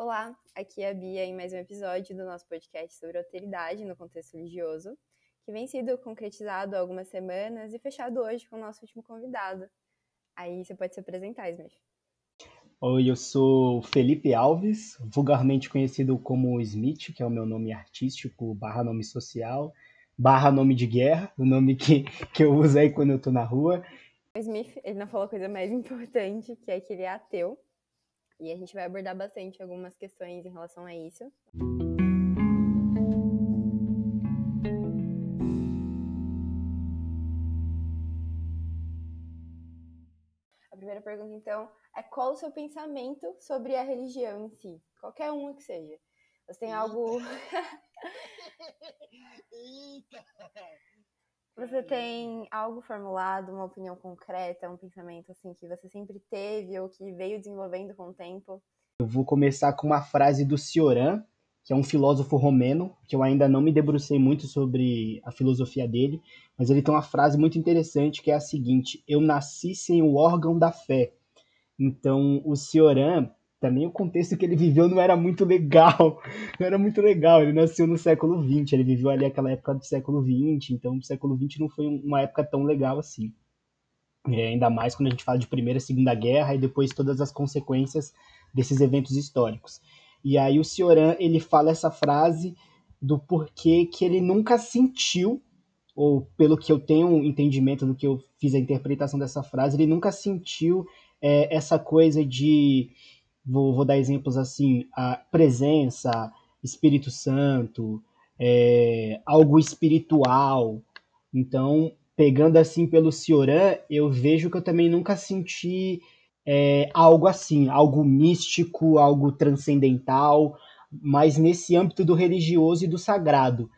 Olá, aqui é a Bia em mais um episódio do nosso podcast sobre alteridade no contexto religioso, que vem sido concretizado há algumas semanas e fechado hoje com o nosso último convidado. Aí você pode se apresentar, Smith. Oi, eu sou Felipe Alves, vulgarmente conhecido como Smith, que é o meu nome artístico, barra nome social, barra nome de guerra, o nome que, que eu uso aí quando eu tô na rua. O Smith, ele não falou a coisa mais importante, que é que ele é ateu. E a gente vai abordar bastante algumas questões em relação a isso. A primeira pergunta, então, é qual o seu pensamento sobre a religião em si? Qualquer uma que seja. Você tem algo. Eita! Você tem algo formulado, uma opinião concreta, um pensamento assim que você sempre teve ou que veio desenvolvendo com o tempo? Eu vou começar com uma frase do Cioran, que é um filósofo romeno, que eu ainda não me debrucei muito sobre a filosofia dele, mas ele tem uma frase muito interessante que é a seguinte: Eu nasci sem o órgão da fé. Então, o Cioran, também o contexto que ele viveu não era muito legal. Não era muito legal. Ele nasceu no século XX, ele viveu ali aquela época do século XX, então o século XX não foi uma época tão legal assim. É, ainda mais quando a gente fala de Primeira e Segunda Guerra e depois todas as consequências desses eventos históricos. E aí o Cioran, ele fala essa frase do porquê que ele nunca sentiu, ou pelo que eu tenho entendimento do que eu fiz a interpretação dessa frase, ele nunca sentiu é, essa coisa de vou, vou dar exemplos assim, a presença, Espírito Santo, é, algo espiritual. Então, pegando assim pelo Cioran, eu vejo que eu também nunca senti é, algo assim, algo místico, algo transcendental, mas nesse âmbito do religioso e do sagrado.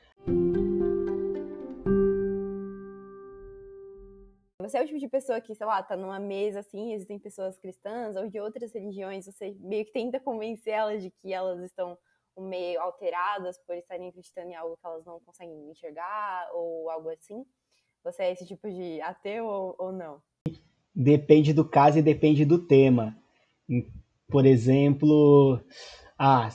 Você é o tipo de pessoa que, sei lá, tá numa mesa assim, existem pessoas cristãs ou de outras religiões, você meio que tenta convencer elas de que elas estão meio alteradas por estarem acreditando em algo que elas não conseguem enxergar ou algo assim? Você é esse tipo de ateu ou, ou não? Depende do caso e depende do tema. Por exemplo, ah,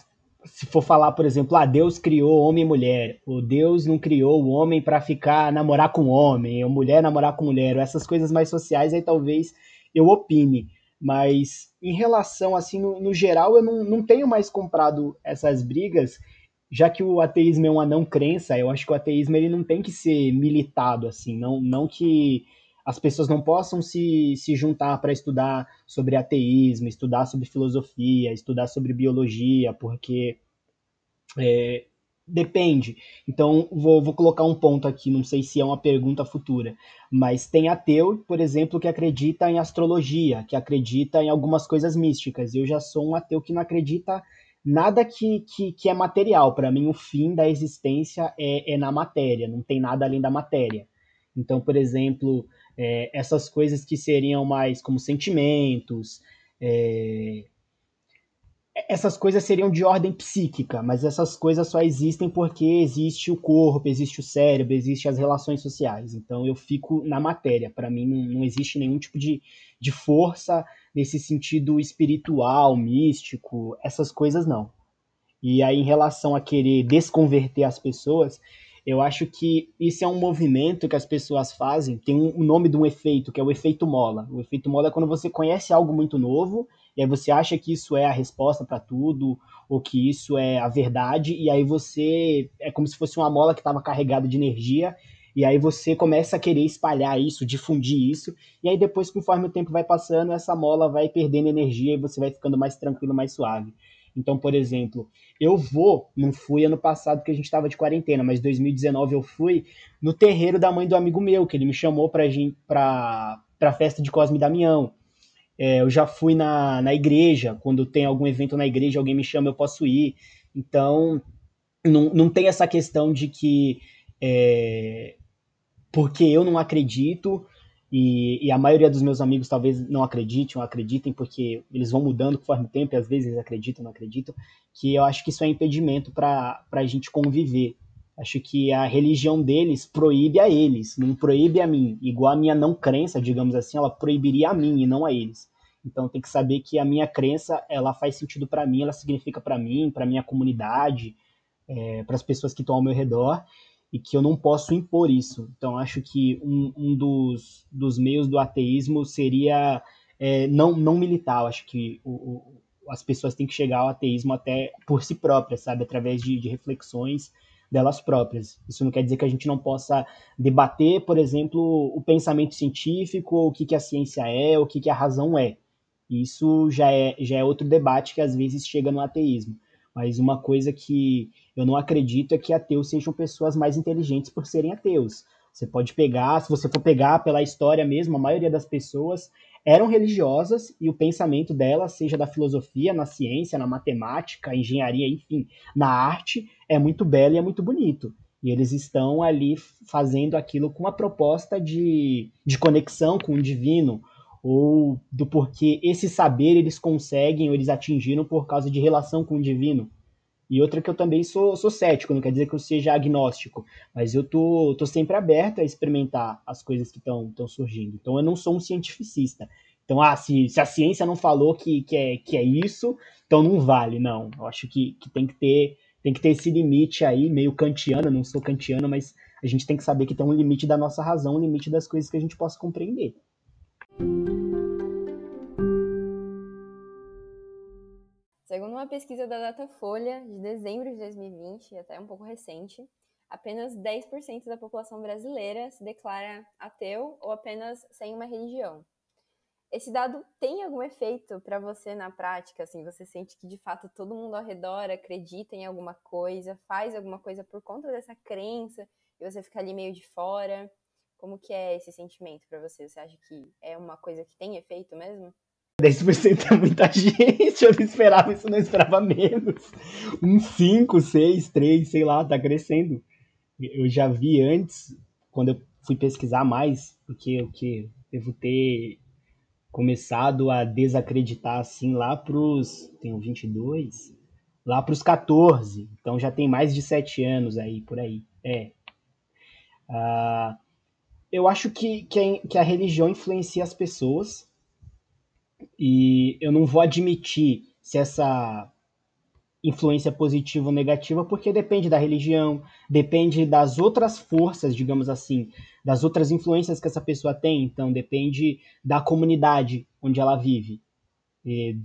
se for falar, por exemplo, ah, Deus criou homem e mulher, ou Deus não criou o homem para ficar namorar com homem, ou mulher namorar com mulher, ou essas coisas mais sociais, aí talvez eu opine. Mas em relação, assim, no, no geral, eu não, não tenho mais comprado essas brigas, já que o ateísmo é uma não crença, eu acho que o ateísmo ele não tem que ser militado, assim, não, não que as pessoas não possam se, se juntar para estudar sobre ateísmo, estudar sobre filosofia, estudar sobre biologia, porque é, depende. Então, vou, vou colocar um ponto aqui, não sei se é uma pergunta futura, mas tem ateu, por exemplo, que acredita em astrologia, que acredita em algumas coisas místicas. Eu já sou um ateu que não acredita nada que, que, que é material. Para mim, o fim da existência é, é na matéria, não tem nada além da matéria. Então, por exemplo, é, essas coisas que seriam mais como sentimentos, é, essas coisas seriam de ordem psíquica, mas essas coisas só existem porque existe o corpo, existe o cérebro, existem as relações sociais. Então eu fico na matéria. Para mim não, não, existe nenhum tipo de, de força nesse sentido espiritual, místico, essas coisas não. E aí, em relação a querer desconverter as pessoas, eu acho que isso é um movimento que as pessoas fazem, tem um, um nome de um efeito, que é o efeito mola. O efeito mola é quando você conhece algo muito novo, e aí você acha que isso é a resposta para tudo, ou que isso é a verdade, e aí você é como se fosse uma mola que estava carregada de energia, e aí você começa a querer espalhar isso, difundir isso, e aí depois, conforme o tempo vai passando, essa mola vai perdendo energia e você vai ficando mais tranquilo, mais suave. Então, por exemplo, eu vou, não fui ano passado que a gente estava de quarentena, mas 2019 eu fui no terreiro da mãe do amigo meu, que ele me chamou para para a festa de Cosme e Damião. É, eu já fui na, na igreja, quando tem algum evento na igreja, alguém me chama, eu posso ir. Então, não, não tem essa questão de que é, porque eu não acredito, e, e, a maioria dos meus amigos talvez não acreditem ou acreditem porque eles vão mudando conforme o tempo e às vezes eles acreditam não acreditam, que eu acho que isso é impedimento para a gente conviver. Acho que a religião deles proíbe a eles, não proíbe a mim. Igual a minha não crença, digamos assim, ela proibiria a mim e não a eles. Então tem que saber que a minha crença ela faz sentido para mim, ela significa para mim, para minha comunidade, é, para as pessoas que estão ao meu redor e que eu não posso impor isso. Então acho que um, um dos, dos meios do ateísmo seria é, não, não militar. Eu acho que o, o, as pessoas têm que chegar ao ateísmo até por si próprias, sabe, através de, de reflexões delas próprias. Isso não quer dizer que a gente não possa debater, por exemplo, o pensamento científico, o que, que a ciência é, o que, que a razão é. Isso já é, já é outro debate que às vezes chega no ateísmo. Mas uma coisa que eu não acredito é que ateus sejam pessoas mais inteligentes por serem ateus. Você pode pegar, se você for pegar pela história mesmo, a maioria das pessoas eram religiosas e o pensamento delas, seja da filosofia, na ciência, na matemática, engenharia, enfim, na arte, é muito belo e é muito bonito. E eles estão ali fazendo aquilo com uma proposta de, de conexão com o divino, ou do porquê esse saber eles conseguem ou eles atingiram por causa de relação com o divino. E outra que eu também sou, sou cético, não quer dizer que eu seja agnóstico, mas eu tô, tô sempre aberto a experimentar as coisas que estão surgindo. Então eu não sou um cientificista. Então, ah, se, se a ciência não falou que, que, é, que é isso, então não vale. Não, eu acho que, que tem que ter tem que ter esse limite aí, meio kantiano, não sou kantiano, mas a gente tem que saber que tem um limite da nossa razão, um limite das coisas que a gente possa compreender. Segundo uma pesquisa da Datafolha de dezembro de 2020, até um pouco recente, apenas 10% da população brasileira se declara ateu ou apenas sem uma religião. Esse dado tem algum efeito para você na prática? Assim, você sente que de fato todo mundo ao redor acredita em alguma coisa, faz alguma coisa por conta dessa crença e você fica ali meio de fora? Como que é esse sentimento para você? Você acha que é uma coisa que tem efeito mesmo? 10% é muita gente, eu não esperava isso, não esperava menos. Um 5, 6, 3, sei lá, tá crescendo. Eu já vi antes, quando eu fui pesquisar mais, porque o que devo ter começado a desacreditar assim lá pros. Tenho 22? Lá pros 14. Então já tem mais de 7 anos aí, por aí. É. Uh, eu acho que, que a, que a religião influencia as pessoas e eu não vou admitir se essa influência positiva ou negativa, porque depende da religião, depende das outras forças, digamos assim, das outras influências que essa pessoa tem. Então, depende da comunidade onde ela vive,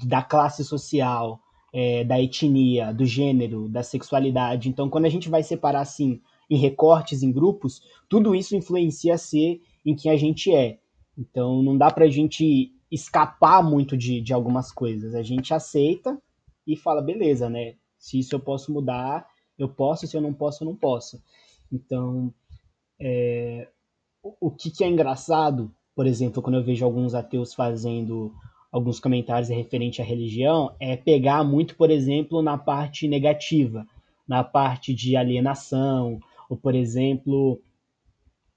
da classe social, é, da etnia, do gênero, da sexualidade. Então, quando a gente vai separar assim em recortes, em grupos, tudo isso influencia a ser em quem a gente é. Então, não dá para a gente escapar muito de, de algumas coisas. A gente aceita e fala, beleza, né? Se isso eu posso mudar, eu posso, se eu não posso, eu não posso. Então, é, o, o que, que é engraçado, por exemplo, quando eu vejo alguns ateus fazendo alguns comentários referente à religião, é pegar muito, por exemplo, na parte negativa, na parte de alienação, ou, por exemplo,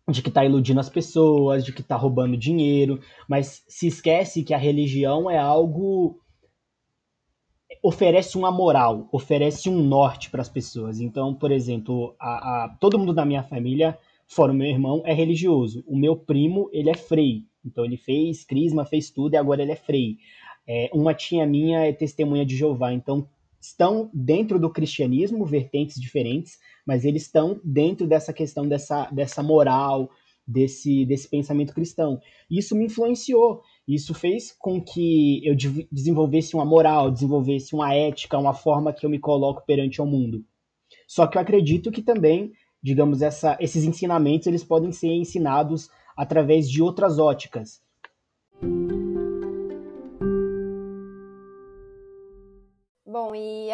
de que está iludindo as pessoas, de que está roubando dinheiro, mas se esquece que a religião é algo oferece uma moral, oferece um norte para as pessoas. Então, por exemplo, a, a, todo mundo da minha família, fora o meu irmão, é religioso. O meu primo, ele é frei. Então, ele fez crisma, fez tudo e agora ele é frei. É, uma tia minha é testemunha de Jeová. Então, estão dentro do cristianismo, vertentes diferentes, mas eles estão dentro dessa questão dessa, dessa moral, desse, desse pensamento cristão. Isso me influenciou. Isso fez com que eu desenvolvesse uma moral, desenvolvesse uma ética, uma forma que eu me coloco perante ao mundo. Só que eu acredito que também, digamos, essa, esses ensinamentos eles podem ser ensinados através de outras óticas.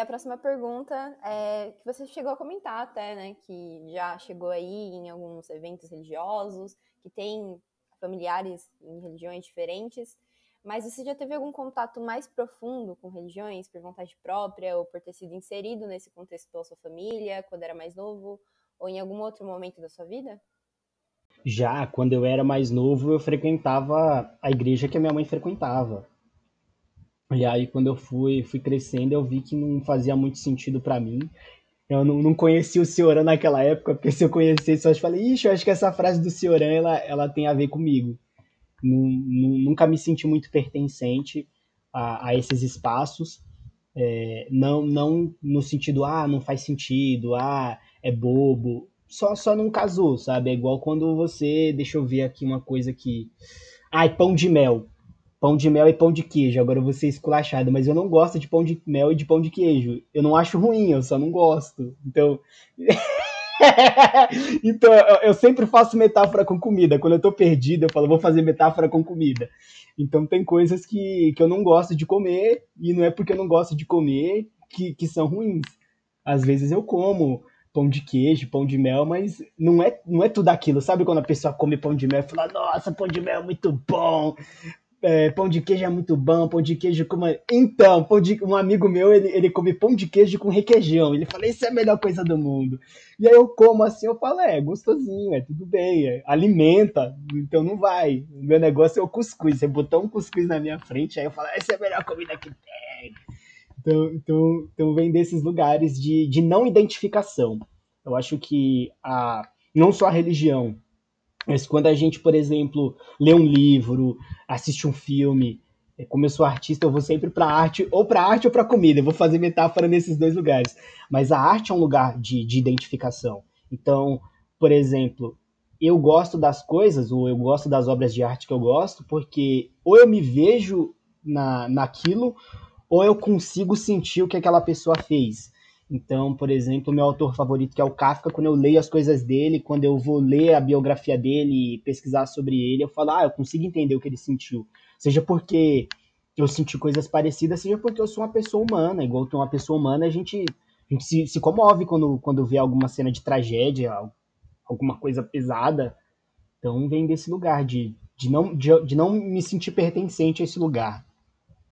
A próxima pergunta é que você chegou a comentar até, né, que já chegou aí em alguns eventos religiosos, que tem familiares em religiões diferentes, mas você já teve algum contato mais profundo com religiões por vontade própria ou por ter sido inserido nesse contexto pela sua família, quando era mais novo, ou em algum outro momento da sua vida? Já, quando eu era mais novo, eu frequentava a igreja que a minha mãe frequentava. E aí, quando eu fui, fui crescendo, eu vi que não fazia muito sentido para mim. Eu não, não conhecia o Cioran naquela época, porque se eu conhecesse, eu falei, ixi, eu acho que essa frase do Cioran, ela, ela tem a ver comigo. Nunca me senti muito pertencente. a, a esses espaços, é, não, não no sentido, ah, não faz sentido, ah, é bobo, só, só não casou, sabe? É igual quando você, deixa eu ver aqui uma coisa que, ai, pão de mel, pão de mel e pão de queijo, agora eu vou ser esculachado, mas eu não gosto de pão de mel e de pão de queijo, eu não acho ruim, eu só não gosto, então... então, eu sempre faço metáfora com comida. Quando eu tô perdido, eu falo, vou fazer metáfora com comida. Então, tem coisas que, que eu não gosto de comer, e não é porque eu não gosto de comer que, que são ruins. Às vezes eu como pão de queijo, pão de mel, mas não é, não é tudo aquilo. Sabe quando a pessoa come pão de mel e fala, nossa, pão de mel é muito bom, é, pão de queijo é muito bom, pão de queijo com uma... Então, de... um amigo meu, ele, ele come pão de queijo com requeijão. Ele fala, isso é a melhor coisa do mundo. E aí eu como assim, eu falo, é, gostosinho, é tudo bem, é, alimenta, então não vai. O meu negócio é o cuscuz. Você botou um cuscuz na minha frente, aí eu falo, essa é a melhor comida que tem. Então, então, então vem desses lugares de, de não identificação. Eu acho que a, não só a religião, mas quando a gente, por exemplo, lê um livro, assiste um filme, é, como eu sou artista, eu vou sempre para arte, ou para arte ou para comida. Eu vou fazer metáfora nesses dois lugares. Mas a arte é um lugar de, de identificação. Então, por exemplo, eu gosto das coisas, ou eu gosto das obras de arte que eu gosto, porque ou eu me vejo na, naquilo, ou eu consigo sentir o que aquela pessoa fez. Então, por exemplo, meu autor favorito, que é o Kafka, quando eu leio as coisas dele, quando eu vou ler a biografia dele e pesquisar sobre ele, eu falo, ah, eu consigo entender o que ele sentiu. Seja porque eu senti coisas parecidas, seja porque eu sou uma pessoa humana. Igual que uma pessoa humana, a gente, a gente se, se comove quando, quando vê alguma cena de tragédia, alguma coisa pesada. Então, vem desse lugar de, de, não, de, de não me sentir pertencente a esse lugar.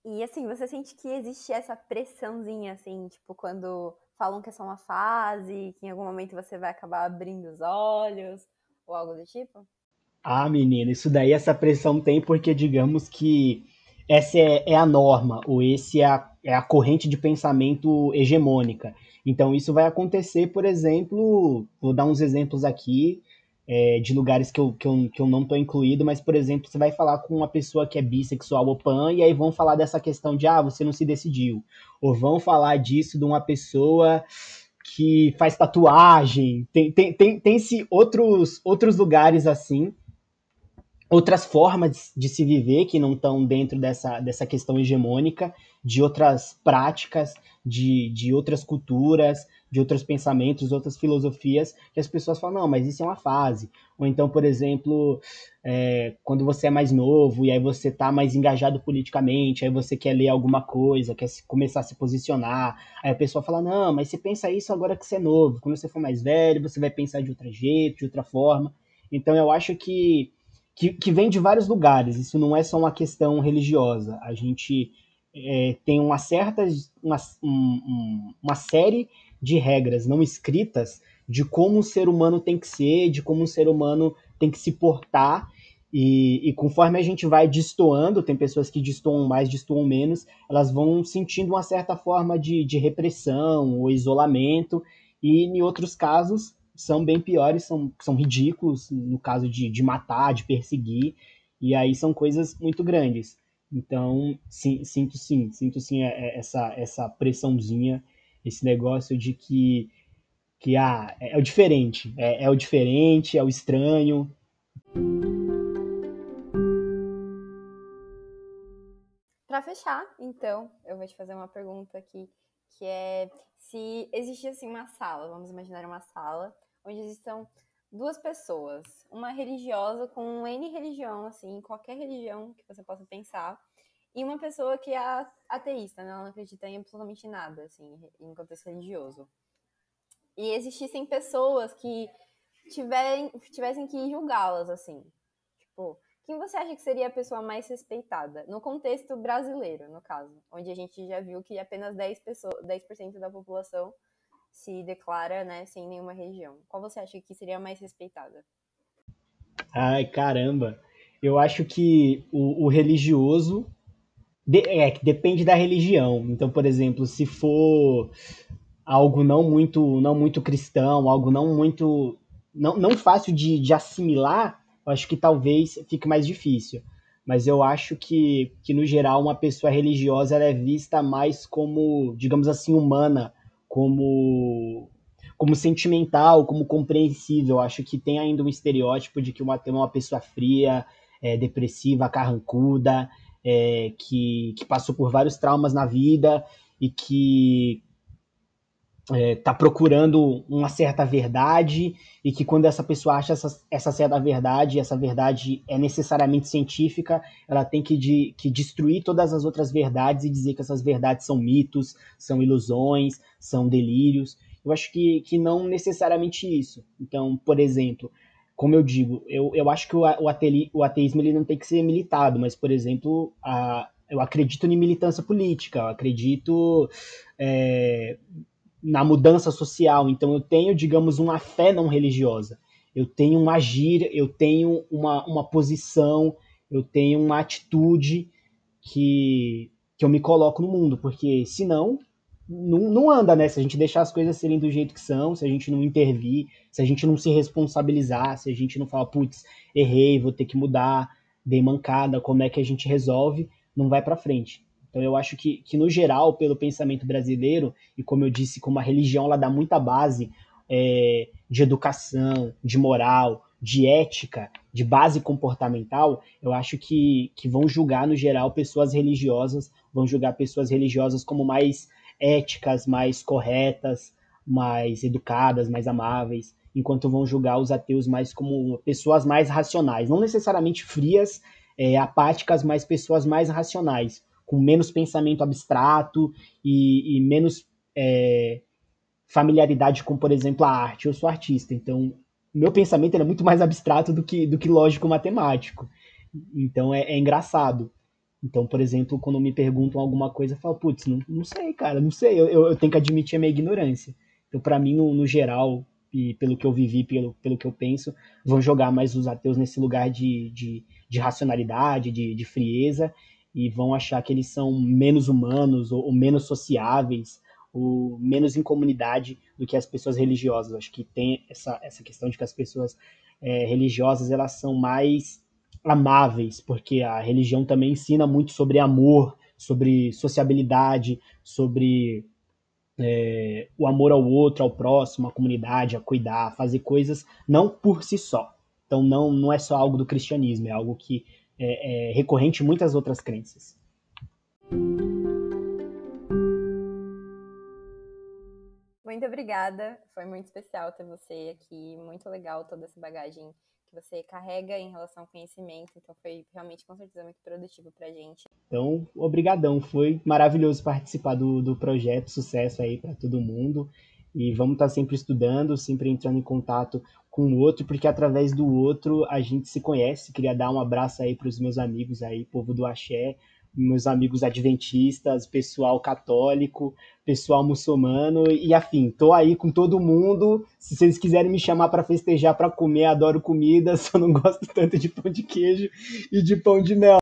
E assim, você sente que existe essa pressãozinha, assim, tipo, quando falam que é só uma fase, que em algum momento você vai acabar abrindo os olhos, ou algo do tipo? Ah, menina, isso daí essa pressão tem porque, digamos que essa é, é a norma, ou esse é a, é a corrente de pensamento hegemônica. Então, isso vai acontecer, por exemplo, vou dar uns exemplos aqui, é, de lugares que eu, que eu, que eu não estou incluído, mas, por exemplo, você vai falar com uma pessoa que é bissexual ou pan, e aí vão falar dessa questão de, ah, você não se decidiu. Ou vão falar disso de uma pessoa que faz tatuagem. Tem, tem, tem, tem-se outros, outros lugares assim, outras formas de se viver que não estão dentro dessa, dessa questão hegemônica, de outras práticas, de, de outras culturas, de outros pensamentos, outras filosofias, que as pessoas falam, não, mas isso é uma fase. Ou então, por exemplo, é, quando você é mais novo e aí você está mais engajado politicamente, aí você quer ler alguma coisa, quer começar a se posicionar, aí a pessoa fala, não, mas você pensa isso agora que você é novo, quando você for mais velho, você vai pensar de outro jeito, de outra forma. Então eu acho que, que, que vem de vários lugares, isso não é só uma questão religiosa. A gente é, tem uma certa, uma, um, uma série de regras não escritas de como o ser humano tem que ser, de como o ser humano tem que se portar. E, e, conforme a gente vai destoando, tem pessoas que destoam mais, destoam menos, elas vão sentindo uma certa forma de, de repressão ou isolamento, e em outros casos são bem piores, são, são ridículos, no caso de, de matar, de perseguir, e aí são coisas muito grandes. Então, sim, sinto sim, sinto sim é, é, essa, essa pressãozinha esse negócio de que, que ah, é, é o diferente, é, é o diferente, é o estranho. Para fechar, então, eu vou te fazer uma pergunta aqui, que é se existisse assim uma sala, vamos imaginar uma sala, onde existam duas pessoas, uma religiosa com N religião, assim, qualquer religião que você possa pensar, e uma pessoa que é ateísta, né? ela não acredita em absolutamente nada, assim, em contexto religioso. E existissem pessoas que tiverem, tivessem que julgá-las, assim. Tipo, quem você acha que seria a pessoa mais respeitada? No contexto brasileiro, no caso, onde a gente já viu que apenas 10%, pessoas, 10 da população se declara, né, sem nenhuma religião. Qual você acha que seria mais respeitada? Ai, caramba! Eu acho que o, o religioso de, é, depende da religião. Então, por exemplo, se for algo não muito, não muito cristão, algo não muito, não, não fácil de, de assimilar, eu acho que talvez fique mais difícil. mas eu acho que, que no geral, uma pessoa religiosa ela é vista mais como, digamos assim, humana, como como sentimental, como compreensível. Acho que tem ainda um estereótipo de que uma ateu é uma pessoa fria, é, depressiva, carrancuda, é, que, que passou por vários traumas na vida e que está é, tá procurando uma certa verdade e que quando essa pessoa acha essa, essa certa verdade, essa verdade é necessariamente científica, ela tem que, de, que destruir todas as outras verdades e dizer que essas verdades são mitos, são ilusões, são delírios. Eu acho que, que não necessariamente isso. Então, por exemplo, como eu digo, eu, eu acho que o, o, ateli, o ateísmo ele não tem que ser militado, mas, por exemplo, a, eu acredito em militância política, eu acredito é, na mudança social. Então eu tenho, digamos, uma fé não religiosa. Eu tenho um agir, eu tenho uma, uma posição, eu tenho uma atitude que, que eu me coloco no mundo, porque senão não, não anda, né? Se a gente deixar as coisas serem do jeito que são, se a gente não intervir, se a gente não se responsabilizar, se a gente não falar, putz, errei, vou ter que mudar, dei mancada, como é que a gente resolve, não vai para frente. Então eu acho que, que, no geral, pelo pensamento brasileiro, e como eu disse, como a religião ela dá muita base é, de educação, de moral, de ética, de base comportamental, eu acho que, que vão julgar, no geral, pessoas religiosas, vão julgar pessoas religiosas como mais éticas, mais corretas, mais educadas, mais amáveis, enquanto vão julgar os ateus mais como pessoas mais racionais, não necessariamente frias, é, apáticas, mas pessoas mais racionais com menos pensamento abstrato e, e menos é, familiaridade com, por exemplo, a arte. Eu sou artista, então meu pensamento é muito mais abstrato do que, do que lógico-matemático. Então é, é, engraçado. Então, por exemplo, quando me perguntam alguma coisa, eu falo, putz, não, não sei, cara, não sei, eu, eu, tenho que admitir a minha ignorância. Então, para mim, no, no, geral, e pelo que eu vivi, pelo, pelo que eu penso, vão jogar mais os ateus nesse lugar de, de, de racionalidade, de, de frieza, e vão achar que eles são menos humanos ou, ou menos sociáveis ou menos em comunidade do que as pessoas religiosas. Acho que tem essa, essa questão de que as pessoas é, religiosas elas são mais amáveis, porque a religião também ensina muito sobre amor, sobre sociabilidade, sobre é, o amor ao outro, ao próximo, à comunidade, a cuidar, a fazer coisas não por si só. Então não, não é só algo do cristianismo, é algo que é, é recorrente em muitas outras crenças. Muito obrigada, foi muito especial ter você aqui, muito legal toda essa bagagem que você carrega em relação ao conhecimento, então foi realmente com certeza muito produtivo pra gente. Então, obrigadão, foi maravilhoso participar do, do projeto, sucesso aí para todo mundo e vamos estar tá sempre estudando, sempre entrando em contato com o outro, porque através do outro a gente se conhece. Queria dar um abraço aí para os meus amigos aí, povo do Axé, meus amigos adventistas, pessoal católico, pessoal muçulmano e afim. Tô aí com todo mundo. Se vocês quiserem me chamar para festejar, para comer, adoro comida, só não gosto tanto de pão de queijo e de pão de mel.